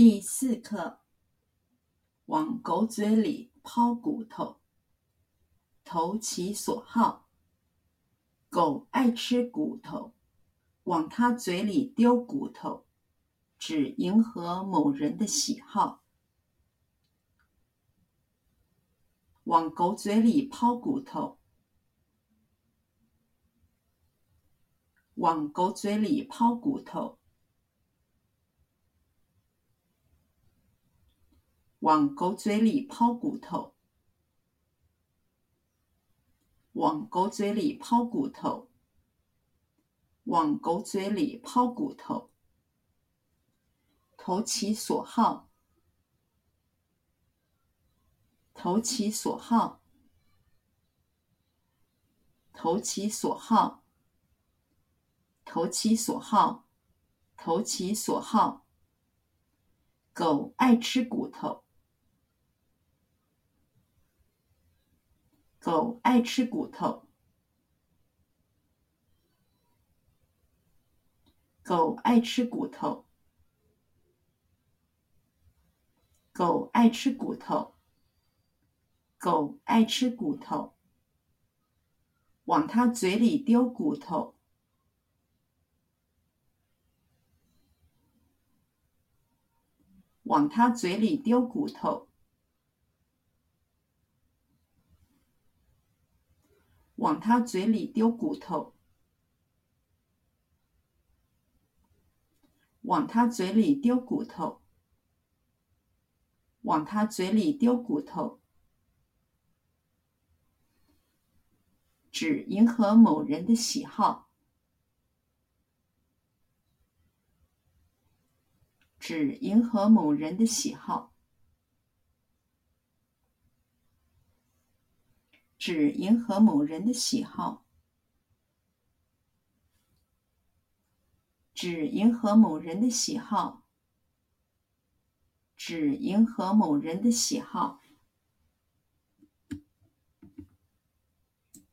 第四课，往狗嘴里抛骨头，投其所好。狗爱吃骨头，往它嘴里丢骨头，只迎合某人的喜好。往狗嘴里抛骨头，往狗嘴里抛骨头。往狗嘴里抛骨头，往狗嘴里抛骨头，往狗嘴里抛骨头，投其所好，投其所好，投其所好，投其所好，投其所好。狗爱吃骨头。狗爱吃骨头。狗爱吃骨头。狗爱吃骨头。狗爱吃骨头。往它嘴里丢骨头。往它嘴里丢骨头。往他嘴里丢骨头，往他嘴里丢骨头，往他嘴里丢骨头，只迎合某人的喜好，只迎合某人的喜好。只迎合某人的喜好，只迎合某人的喜好，只迎合某人的喜好。